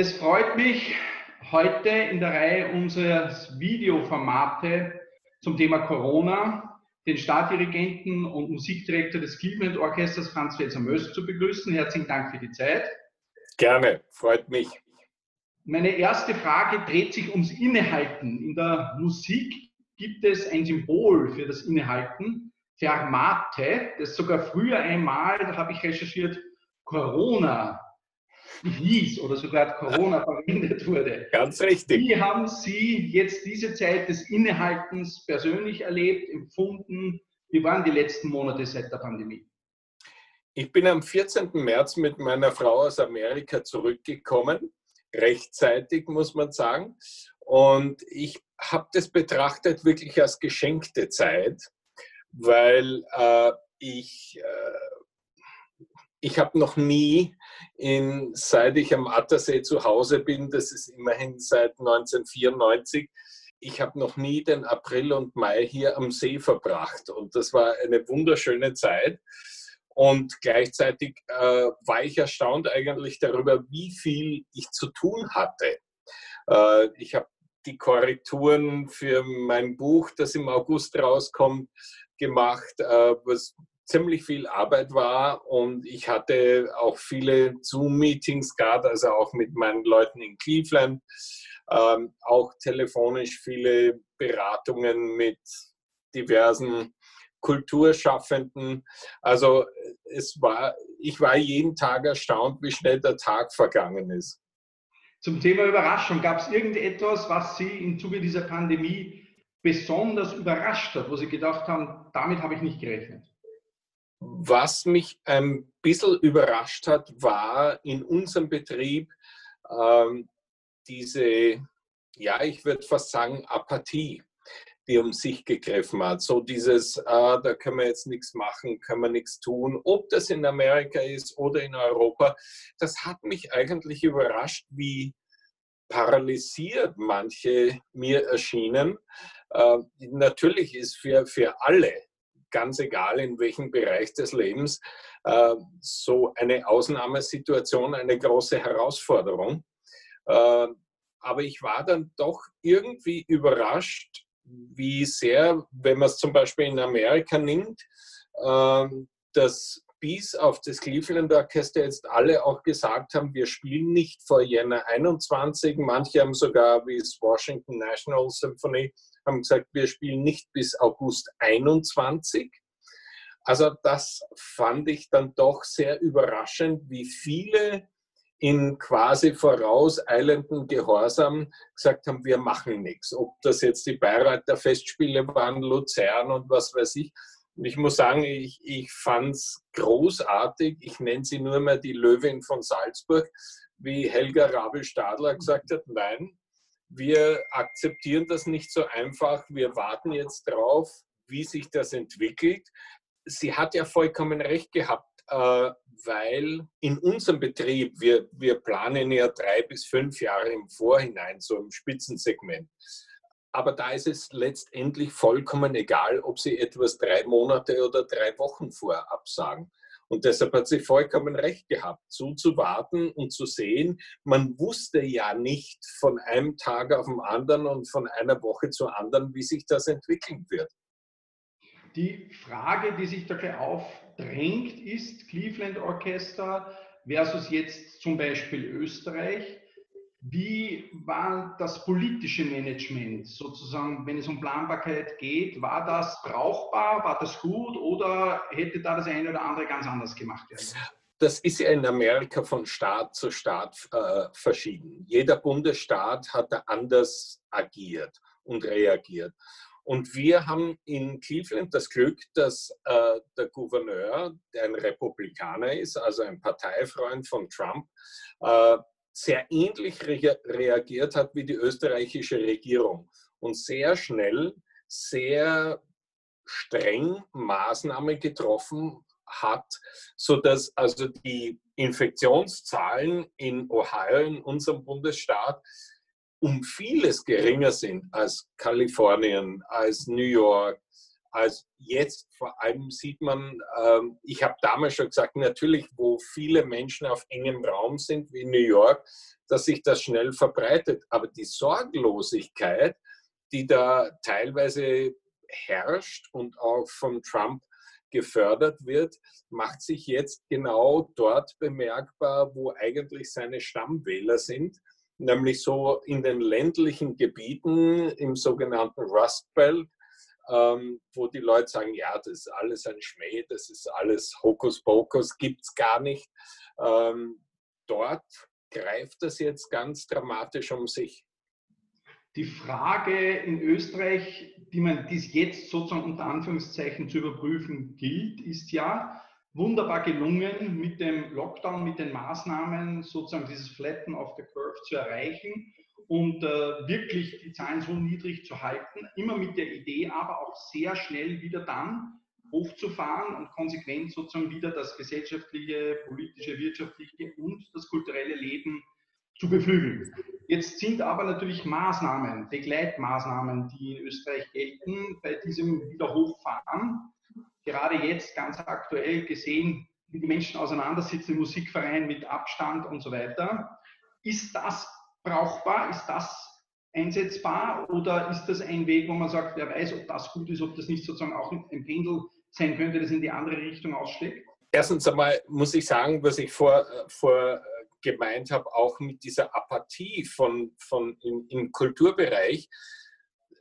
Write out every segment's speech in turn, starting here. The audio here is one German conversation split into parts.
Es freut mich, heute in der Reihe unseres Videoformate zum Thema Corona den Stadtdirigenten und Musikdirektor des Cleveland Orchesters Franz Felser Möst zu begrüßen. Herzlichen Dank für die Zeit. Gerne, freut mich. Meine erste Frage dreht sich ums Innehalten. In der Musik gibt es ein Symbol für das Innehalten, Fermate, das sogar früher einmal, da habe ich recherchiert, Corona hieß oder sogar Corona verwendet wurde. Ganz richtig. Wie haben Sie jetzt diese Zeit des Innehaltens persönlich erlebt, empfunden? Wie waren die letzten Monate seit der Pandemie? Ich bin am 14. März mit meiner Frau aus Amerika zurückgekommen, rechtzeitig muss man sagen. Und ich habe das betrachtet wirklich als geschenkte Zeit, weil äh, ich äh, ich habe noch nie, in, seit ich am Attersee zu Hause bin, das ist immerhin seit 1994, ich habe noch nie den April und Mai hier am See verbracht. Und das war eine wunderschöne Zeit. Und gleichzeitig äh, war ich erstaunt eigentlich darüber, wie viel ich zu tun hatte. Äh, ich habe die Korrekturen für mein Buch, das im August rauskommt, gemacht, äh, was ziemlich viel Arbeit war und ich hatte auch viele Zoom-Meetings, gerade also auch mit meinen Leuten in Cleveland, ähm, auch telefonisch viele Beratungen mit diversen Kulturschaffenden. Also es war, ich war jeden Tag erstaunt, wie schnell der Tag vergangen ist. Zum Thema Überraschung, gab es irgendetwas, was Sie im Zuge dieser Pandemie besonders überrascht hat, wo Sie gedacht haben, damit habe ich nicht gerechnet? Was mich ein bisschen überrascht hat, war in unserem Betrieb ähm, diese, ja, ich würde fast sagen, Apathie, die um sich gegriffen hat. So dieses, äh, da können wir jetzt nichts machen, können wir nichts tun, ob das in Amerika ist oder in Europa. Das hat mich eigentlich überrascht, wie paralysiert manche mir erschienen. Äh, natürlich ist für, für alle ganz egal in welchem Bereich des Lebens, äh, so eine Ausnahmesituation eine große Herausforderung. Äh, aber ich war dann doch irgendwie überrascht, wie sehr, wenn man es zum Beispiel in Amerika nimmt, äh, dass bis auf das Cleveland Orchester jetzt alle auch gesagt haben, wir spielen nicht vor Jänner 21. Manche haben sogar, wie es Washington National Symphony, haben gesagt, wir spielen nicht bis August 21. Also das fand ich dann doch sehr überraschend, wie viele in quasi vorauseilenden Gehorsam gesagt haben, wir machen nichts. Ob das jetzt die Bayreuther Festspiele waren, Luzern und was weiß ich. Und ich muss sagen, ich, ich fand es großartig. Ich nenne sie nur mal die Löwin von Salzburg, wie Helga Rabel-Stadler gesagt hat, nein, wir akzeptieren das nicht so einfach. Wir warten jetzt drauf, wie sich das entwickelt. Sie hat ja vollkommen recht gehabt, äh, weil in unserem Betrieb, wir, wir planen ja drei bis fünf Jahre im Vorhinein, so im Spitzensegment. Aber da ist es letztendlich vollkommen egal, ob Sie etwas drei Monate oder drei Wochen vorab sagen. Und deshalb hat sie vollkommen recht gehabt, zuzuwarten und zu sehen, man wusste ja nicht von einem Tag auf den anderen und von einer Woche zur anderen, wie sich das entwickeln wird. Die Frage, die sich da aufdrängt, ist Cleveland Orchester versus jetzt zum Beispiel Österreich. Wie war das politische Management sozusagen, wenn es um Planbarkeit geht? War das brauchbar? War das gut? Oder hätte da das eine oder andere ganz anders gemacht werden? Das ist ja in Amerika von Staat zu Staat äh, verschieden. Jeder Bundesstaat hat da anders agiert und reagiert. Und wir haben in Cleveland das Glück, dass äh, der Gouverneur, der ein Republikaner ist, also ein Parteifreund von Trump, äh, sehr ähnlich re reagiert hat wie die österreichische Regierung und sehr schnell, sehr streng Maßnahmen getroffen hat, sodass also die Infektionszahlen in Ohio, in unserem Bundesstaat, um vieles geringer sind als Kalifornien, als New York, als jetzt. Vor allem sieht man, ähm, ich habe damals schon gesagt, natürlich, wo viele Menschen auf engem Raum sind, wie New York, dass sich das schnell verbreitet. Aber die Sorglosigkeit, die da teilweise herrscht und auch von Trump gefördert wird, macht sich jetzt genau dort bemerkbar, wo eigentlich seine Stammwähler sind, nämlich so in den ländlichen Gebieten im sogenannten Rust Belt, ähm, wo die Leute sagen, ja, das ist alles ein Schmäh, das ist alles Hokuspokus, gibt es gar nicht. Ähm, dort greift das jetzt ganz dramatisch um sich. Die Frage in Österreich, die man dies jetzt sozusagen unter Anführungszeichen zu überprüfen gilt, ist ja wunderbar gelungen, mit dem Lockdown, mit den Maßnahmen sozusagen dieses Flatten of the Curve zu erreichen und äh, wirklich die Zahlen so niedrig zu halten, immer mit der Idee, aber auch sehr schnell wieder dann hochzufahren und konsequent sozusagen wieder das gesellschaftliche, politische, wirtschaftliche und das kulturelle Leben zu beflügeln. Jetzt sind aber natürlich Maßnahmen, Begleitmaßnahmen, die in Österreich gelten, bei diesem Wiederhochfahren. Gerade jetzt ganz aktuell gesehen, wie die Menschen auseinandersitzen Musikverein mit Abstand und so weiter. Ist das brauchbar? Ist das einsetzbar? Oder ist das ein Weg, wo man sagt, wer weiß, ob das gut ist, ob das nicht sozusagen auch ein Pendel sein könnte, das in die andere Richtung ausschlägt? Erstens einmal muss ich sagen, was ich vor, vor gemeint habe, auch mit dieser Apathie von, von im, im Kulturbereich.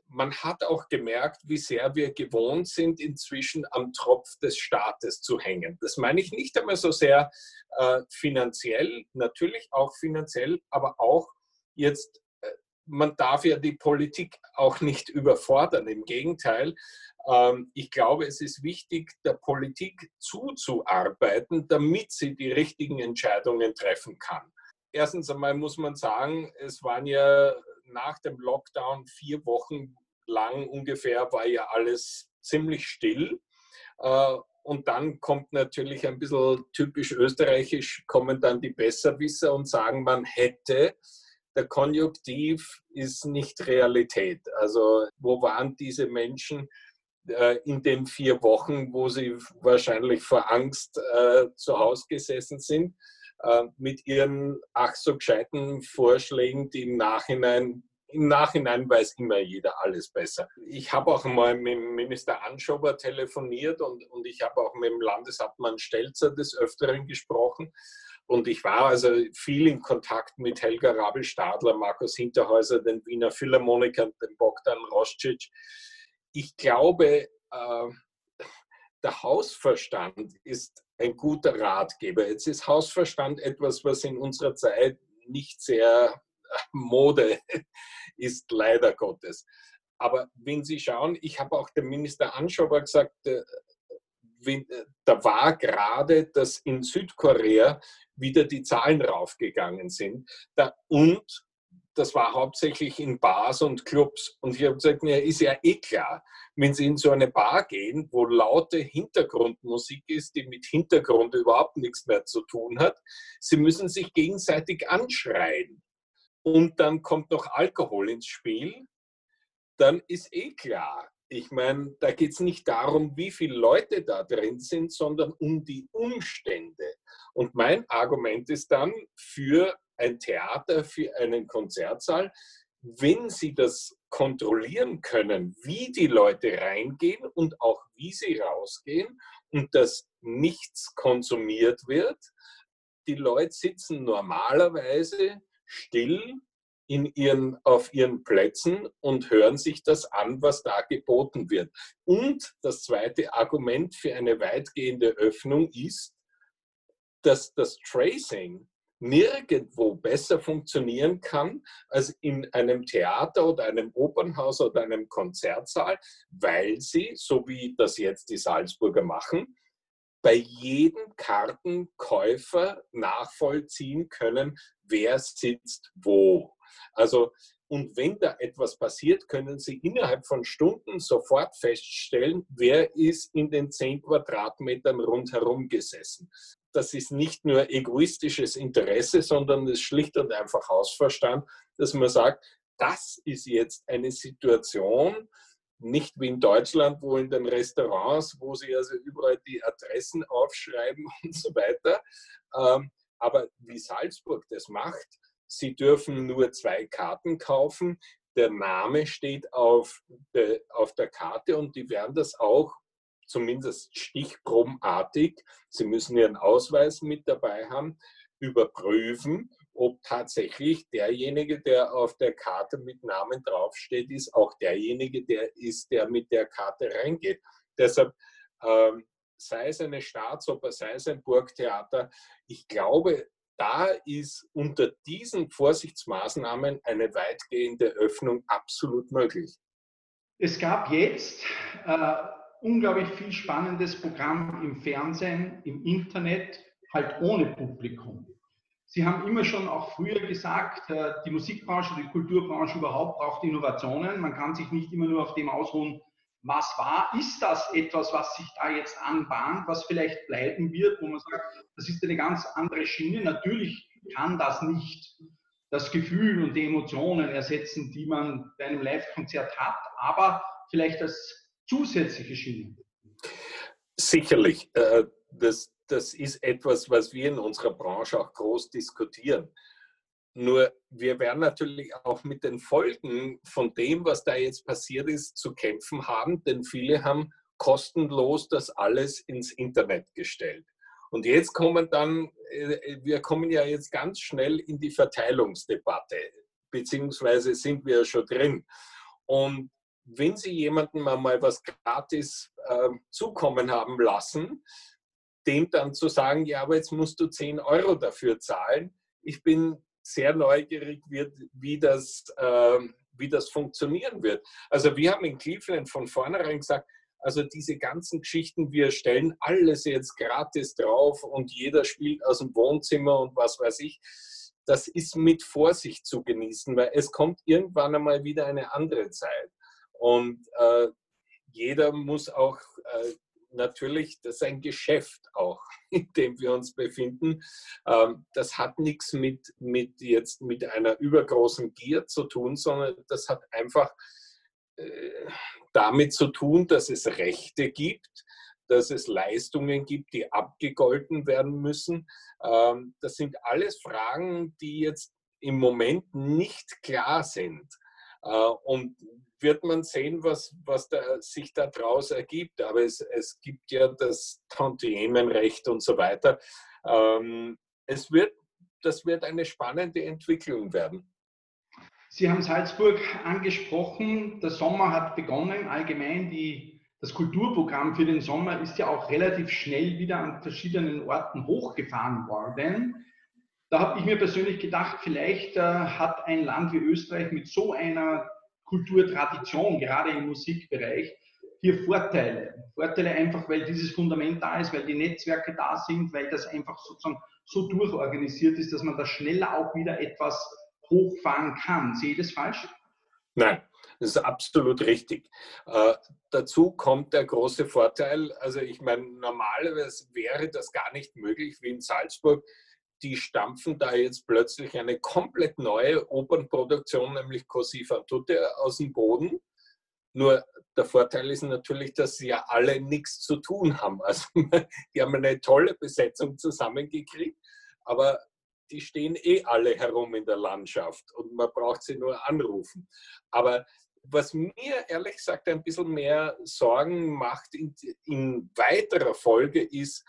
Man hat auch gemerkt, wie sehr wir gewohnt sind, inzwischen am Tropf des Staates zu hängen. Das meine ich nicht einmal so sehr äh, finanziell, natürlich auch finanziell, aber auch jetzt, äh, man darf ja die Politik auch nicht überfordern. Im Gegenteil, ähm, ich glaube, es ist wichtig, der Politik zuzuarbeiten, damit sie die richtigen Entscheidungen treffen kann. Erstens einmal muss man sagen, es waren ja nach dem Lockdown vier Wochen lang ungefähr, war ja alles ziemlich still. Äh, und dann kommt natürlich ein bisschen typisch österreichisch, kommen dann die Besserwisser und sagen, man hätte der Konjunktiv ist nicht Realität. Also wo waren diese Menschen, äh, in den vier Wochen, wo sie wahrscheinlich vor Angst äh, zu Hause gesessen sind, äh, mit ihren ach so gescheiten Vorschlägen, die im Nachhinein im Nachhinein weiß immer jeder alles besser. Ich habe auch mal mit Minister Anschober telefoniert und, und ich habe auch mit dem Landeshauptmann Stelzer des Öfteren gesprochen. Und ich war also viel in Kontakt mit Helga Rabel-Stadler, Markus Hinterhäuser, den Wiener Philharmonikern, den Bogdan Roscic ich glaube, äh, der Hausverstand ist ein guter Ratgeber. Jetzt ist Hausverstand etwas, was in unserer Zeit nicht sehr äh, Mode ist, leider Gottes. Aber wenn Sie schauen, ich habe auch dem Minister Anschober gesagt, äh, da war gerade, dass in Südkorea wieder die Zahlen raufgegangen sind. und das war hauptsächlich in Bars und Clubs. Und ich habe gesagt, ja, ist ja eh klar, wenn Sie in so eine Bar gehen, wo laute Hintergrundmusik ist, die mit Hintergrund überhaupt nichts mehr zu tun hat, Sie müssen sich gegenseitig anschreien. Und dann kommt noch Alkohol ins Spiel, dann ist eh klar. Ich meine, da geht es nicht darum, wie viele Leute da drin sind, sondern um die Umstände. Und mein Argument ist dann für ein Theater, für einen Konzertsaal, wenn Sie das kontrollieren können, wie die Leute reingehen und auch wie sie rausgehen und dass nichts konsumiert wird. Die Leute sitzen normalerweise still in ihren, auf ihren Plätzen und hören sich das an, was da geboten wird. Und das zweite Argument für eine weitgehende Öffnung ist, dass das Tracing nirgendwo besser funktionieren kann als in einem Theater oder einem Opernhaus oder einem Konzertsaal, weil sie, so wie das jetzt die Salzburger machen, bei jedem Kartenkäufer nachvollziehen können, wer sitzt wo. Also und wenn da etwas passiert, können Sie innerhalb von Stunden sofort feststellen, wer ist in den 10 Quadratmetern rundherum gesessen das ist nicht nur egoistisches Interesse, sondern es ist schlicht und einfach Hausverstand, dass man sagt, das ist jetzt eine Situation, nicht wie in Deutschland, wo in den Restaurants, wo sie also überall die Adressen aufschreiben und so weiter. Ähm, aber wie Salzburg das macht, sie dürfen nur zwei Karten kaufen. Der Name steht auf, de, auf der Karte und die werden das auch zumindest stichprobenartig, sie müssen ihren Ausweis mit dabei haben, überprüfen ob tatsächlich derjenige, der auf der Karte mit Namen draufsteht, ist auch derjenige, der ist, der mit der Karte reingeht. Deshalb ähm, sei es eine Staatsoper, sei es ein Burgtheater, ich glaube, da ist unter diesen Vorsichtsmaßnahmen eine weitgehende Öffnung absolut möglich. Es gab jetzt äh, unglaublich viel spannendes Programm im Fernsehen, im Internet, halt ohne Publikum. Sie haben immer schon auch früher gesagt, äh, die Musikbranche, die Kulturbranche überhaupt braucht Innovationen. Man kann sich nicht immer nur auf dem ausruhen, was war. Ist das etwas, was sich da jetzt anbahnt, was vielleicht bleiben wird, wo man sagt, das ist eine ganz andere Schiene? Natürlich kann das nicht das Gefühl und die Emotionen ersetzen, die man bei einem Live-Konzert hat, aber vielleicht als zusätzliche Schiene. Sicherlich. Äh, das, das ist etwas, was wir in unserer Branche auch groß diskutieren. Nur wir werden natürlich auch mit den Folgen von dem, was da jetzt passiert ist, zu kämpfen haben, denn viele haben kostenlos das alles ins Internet gestellt. Und jetzt kommen dann, äh, wir kommen ja jetzt ganz schnell in die Verteilungsdebatte, beziehungsweise sind wir schon drin. Und wenn Sie jemandem mal was gratis äh, zukommen haben lassen, dem dann zu sagen, ja, aber jetzt musst du 10 Euro dafür zahlen. Ich bin sehr neugierig, wie, wie, das, äh, wie das funktionieren wird. Also wir haben in Cleveland von vornherein gesagt, also diese ganzen Geschichten, wir stellen alles jetzt gratis drauf und jeder spielt aus dem Wohnzimmer und was weiß ich. Das ist mit Vorsicht zu genießen, weil es kommt irgendwann einmal wieder eine andere Zeit. Und äh, jeder muss auch äh, natürlich, das ist ein Geschäft auch, in dem wir uns befinden. Ähm, das hat nichts mit, mit jetzt mit einer übergroßen Gier zu tun, sondern das hat einfach äh, damit zu tun, dass es Rechte gibt, dass es Leistungen gibt, die abgegolten werden müssen. Ähm, das sind alles Fragen, die jetzt im Moment nicht klar sind. Äh, und wird man sehen, was, was da, sich daraus ergibt. Aber es, es gibt ja das Tantiemenrecht und so weiter. Ähm, es wird, das wird eine spannende Entwicklung werden. Sie haben Salzburg angesprochen. Der Sommer hat begonnen. Allgemein die, das Kulturprogramm für den Sommer ist ja auch relativ schnell wieder an verschiedenen Orten hochgefahren worden. Da habe ich mir persönlich gedacht, vielleicht äh, hat ein Land wie Österreich mit so einer Kulturtradition, gerade im Musikbereich, hier Vorteile. Vorteile einfach, weil dieses Fundament da ist, weil die Netzwerke da sind, weil das einfach sozusagen so durchorganisiert ist, dass man da schneller auch wieder etwas hochfahren kann. Sehe ich das falsch? Nein, das ist absolut richtig. Äh, dazu kommt der große Vorteil, also ich meine, normalerweise wäre das gar nicht möglich wie in Salzburg die stampfen da jetzt plötzlich eine komplett neue Opernproduktion, nämlich Così fan tutte, aus dem Boden. Nur der Vorteil ist natürlich, dass sie ja alle nichts zu tun haben. Also die haben eine tolle Besetzung zusammengekriegt, aber die stehen eh alle herum in der Landschaft und man braucht sie nur anrufen. Aber was mir ehrlich gesagt ein bisschen mehr Sorgen macht in, in weiterer Folge ist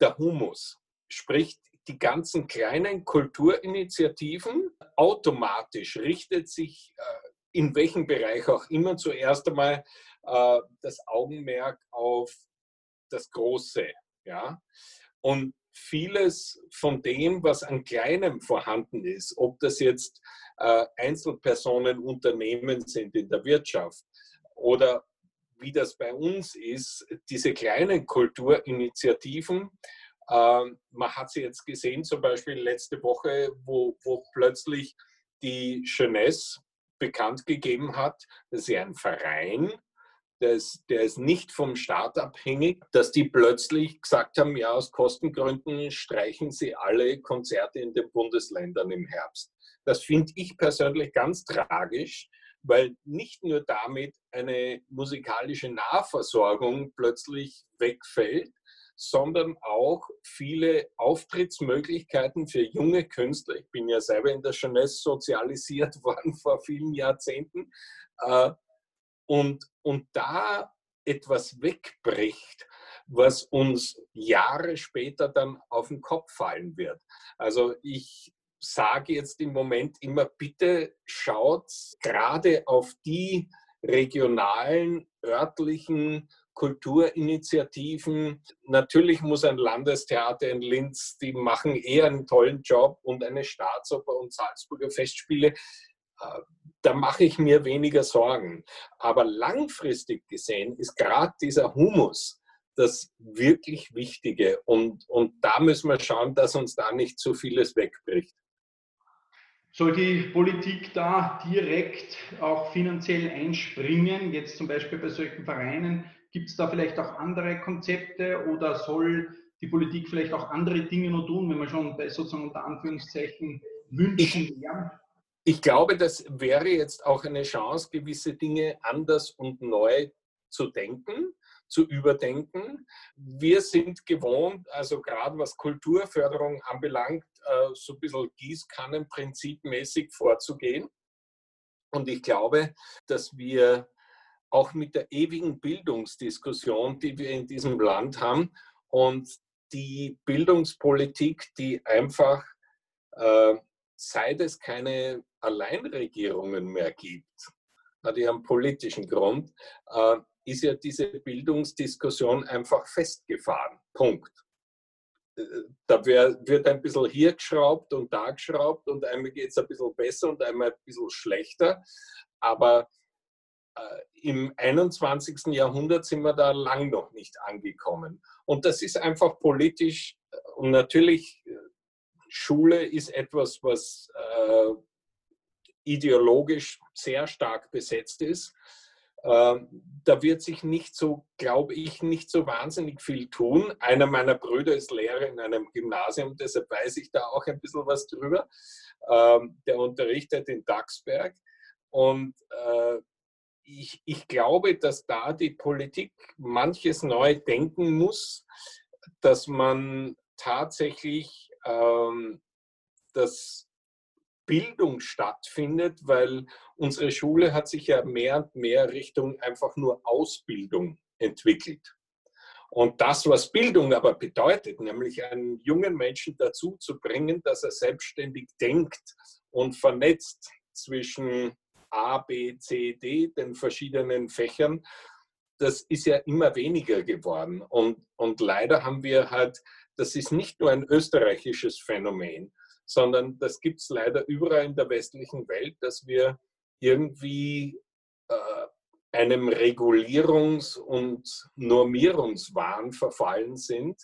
der Humus sprich die ganzen kleinen Kulturinitiativen, automatisch richtet sich äh, in welchem Bereich auch immer zuerst einmal äh, das Augenmerk auf das Große. Ja? Und vieles von dem, was an Kleinem vorhanden ist, ob das jetzt äh, Einzelpersonen, Unternehmen sind in der Wirtschaft oder wie das bei uns ist, diese kleinen Kulturinitiativen, ähm, man hat sie jetzt gesehen, zum Beispiel letzte Woche, wo, wo plötzlich die Jeunesse bekannt gegeben hat, dass sie ein Verein, ist, der ist nicht vom Staat abhängig, dass die plötzlich gesagt haben, ja, aus Kostengründen streichen sie alle Konzerte in den Bundesländern im Herbst. Das finde ich persönlich ganz tragisch, weil nicht nur damit eine musikalische Nahversorgung plötzlich wegfällt, sondern auch viele Auftrittsmöglichkeiten für junge Künstler. Ich bin ja selber in der Jeunesse sozialisiert worden vor vielen Jahrzehnten. Äh, und, und da etwas wegbricht, was uns Jahre später dann auf den Kopf fallen wird. Also ich sage jetzt im Moment immer, bitte schaut gerade auf die regionalen, örtlichen Kulturinitiativen. Natürlich muss ein Landestheater in Linz, die machen eher einen tollen Job und eine Staatsoper und Salzburger Festspiele. Äh, da mache ich mir weniger Sorgen. Aber langfristig gesehen ist gerade dieser Humus das wirklich Wichtige. Und, und da müssen wir schauen, dass uns da nicht zu vieles wegbricht. Soll die Politik da direkt auch finanziell einspringen? Jetzt zum Beispiel bei solchen Vereinen, gibt es da vielleicht auch andere Konzepte oder soll die Politik vielleicht auch andere Dinge nur tun, wenn man schon bei sozusagen unter Anführungszeichen Wünschen wären? Ich glaube, das wäre jetzt auch eine Chance, gewisse Dinge anders und neu zu denken, zu überdenken. Wir sind gewohnt, also gerade was Kulturförderung anbelangt, äh, so ein bisschen Gießkannenprinzipmäßig vorzugehen. Und ich glaube, dass wir auch mit der ewigen Bildungsdiskussion, die wir in diesem Land haben und die Bildungspolitik, die einfach äh, seit es keine Alleinregierungen mehr gibt, hat ja einen politischen Grund, äh, ist ja diese Bildungsdiskussion einfach festgefahren. Punkt. Äh, da wird ein bisschen hier geschraubt und da geschraubt und einmal geht es ein bisschen besser und einmal ein bisschen schlechter. Aber äh, im 21. Jahrhundert sind wir da lang noch nicht angekommen. Und das ist einfach politisch und natürlich Schule ist etwas, was äh, ideologisch sehr stark besetzt ist. Äh, da wird sich nicht so, glaube ich, nicht so wahnsinnig viel tun. Einer meiner Brüder ist Lehrer in einem Gymnasium, deshalb weiß ich da auch ein bisschen was drüber. Äh, der unterrichtet in Dachsberg. Und äh, ich, ich glaube, dass da die Politik manches neu denken muss, dass man tatsächlich ähm, dass Bildung stattfindet, weil unsere Schule hat sich ja mehr und mehr Richtung einfach nur Ausbildung entwickelt. Und das, was Bildung aber bedeutet, nämlich einen jungen Menschen dazu zu bringen, dass er selbstständig denkt und vernetzt zwischen A, B, C, D, den verschiedenen Fächern, das ist ja immer weniger geworden. Und, und leider haben wir halt das ist nicht nur ein österreichisches Phänomen, sondern das gibt es leider überall in der westlichen Welt, dass wir irgendwie äh, einem Regulierungs- und Normierungswahn verfallen sind,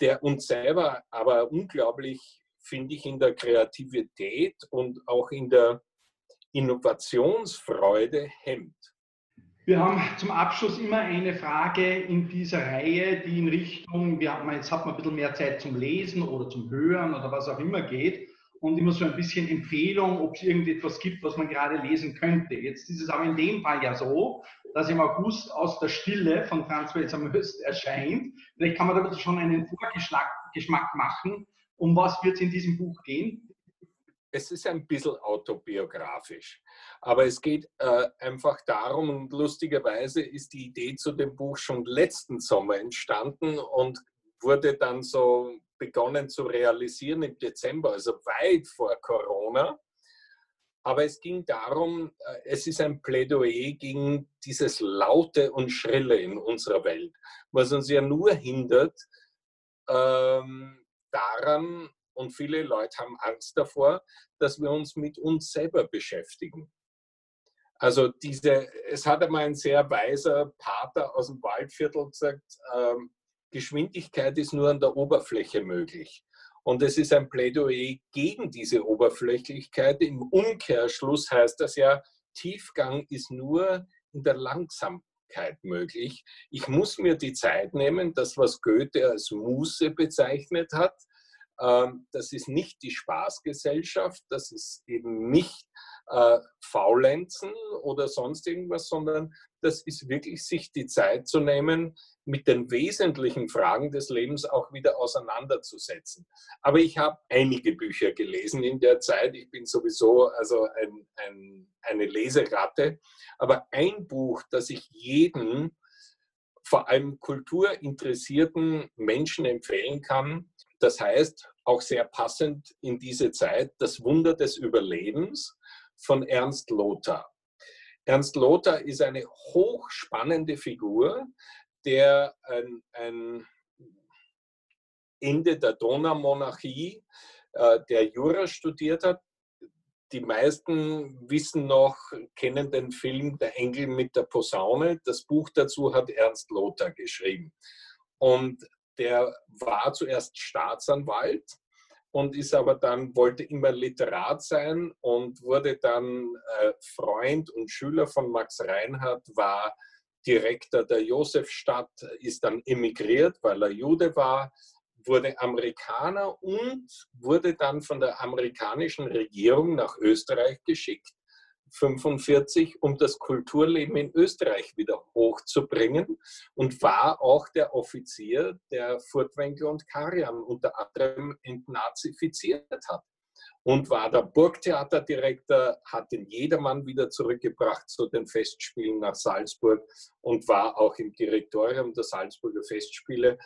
der uns selber aber unglaublich, finde ich, in der Kreativität und auch in der Innovationsfreude hemmt. Wir haben zum Abschluss immer eine Frage in dieser Reihe, die in Richtung, wir haben, jetzt hat man ein bisschen mehr Zeit zum Lesen oder zum Hören oder was auch immer geht und immer so ein bisschen Empfehlung, ob es irgendetwas gibt, was man gerade lesen könnte. Jetzt ist es aber in dem Fall ja so, dass im August aus der Stille von Franz Welser Möst erscheint. Vielleicht kann man da schon einen Vorgeschmack machen. Um was wird es in diesem Buch gehen? Es ist ein bisschen autobiografisch. Aber es geht äh, einfach darum, und lustigerweise ist die Idee zu dem Buch schon letzten Sommer entstanden und wurde dann so begonnen zu realisieren im Dezember, also weit vor Corona. Aber es ging darum, äh, es ist ein Plädoyer gegen dieses Laute und Schrille in unserer Welt, was uns ja nur hindert, ähm, daran, und viele Leute haben Angst davor, dass wir uns mit uns selber beschäftigen. Also diese, es hat einmal ein sehr weiser Pater aus dem Waldviertel gesagt, ähm, Geschwindigkeit ist nur an der Oberfläche möglich. Und es ist ein Plädoyer gegen diese Oberflächlichkeit. Im Umkehrschluss heißt das ja, Tiefgang ist nur in der Langsamkeit möglich. Ich muss mir die Zeit nehmen, das, was Goethe als Muße bezeichnet hat, das ist nicht die Spaßgesellschaft, das ist eben nicht äh, Faulenzen oder sonst irgendwas, sondern das ist wirklich sich die Zeit zu nehmen, mit den wesentlichen Fragen des Lebens auch wieder auseinanderzusetzen. Aber ich habe einige Bücher gelesen in der Zeit. Ich bin sowieso also ein, ein, eine Leseratte. Aber ein Buch, das ich jedem, vor allem kulturinteressierten Menschen empfehlen kann, das heißt auch sehr passend in diese Zeit, Das Wunder des Überlebens von Ernst Lothar. Ernst Lothar ist eine hochspannende Figur, der ein, ein Ende der Donaumonarchie, äh, der Jura studiert hat. Die meisten wissen noch, kennen den Film Der Engel mit der Posaune. Das Buch dazu hat Ernst Lothar geschrieben. Und der war zuerst Staatsanwalt und ist aber dann, wollte immer Literat sein und wurde dann äh, Freund und Schüler von Max Reinhardt, war Direktor der Josefstadt, ist dann emigriert, weil er Jude war, wurde Amerikaner und wurde dann von der amerikanischen Regierung nach Österreich geschickt 1945, um das Kulturleben in Österreich wieder hochzubringen und war auch der Offizier, der Furtwängler und Karian unter anderem entnazifiziert hat. Und war der Burgtheaterdirektor, hat den Jedermann wieder zurückgebracht zu den Festspielen nach Salzburg und war auch im Direktorium der Salzburger Festspiele.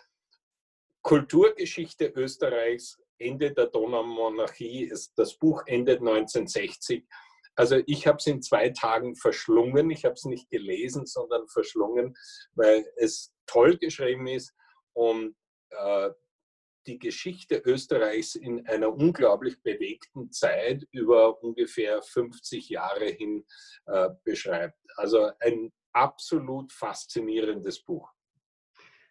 Kulturgeschichte Österreichs, Ende der Donaumonarchie, das Buch endet 1960 also ich habe es in zwei Tagen verschlungen. Ich habe es nicht gelesen, sondern verschlungen, weil es toll geschrieben ist und äh, die Geschichte Österreichs in einer unglaublich bewegten Zeit über ungefähr 50 Jahre hin äh, beschreibt. Also ein absolut faszinierendes Buch.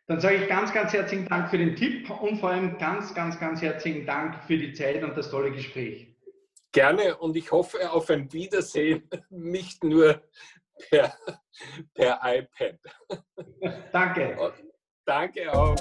Dann sage ich ganz, ganz herzlichen Dank für den Tipp und vor allem ganz, ganz, ganz herzlichen Dank für die Zeit und das tolle Gespräch. Gerne und ich hoffe auf ein Wiedersehen, nicht nur per, per iPad. Danke. Danke auch.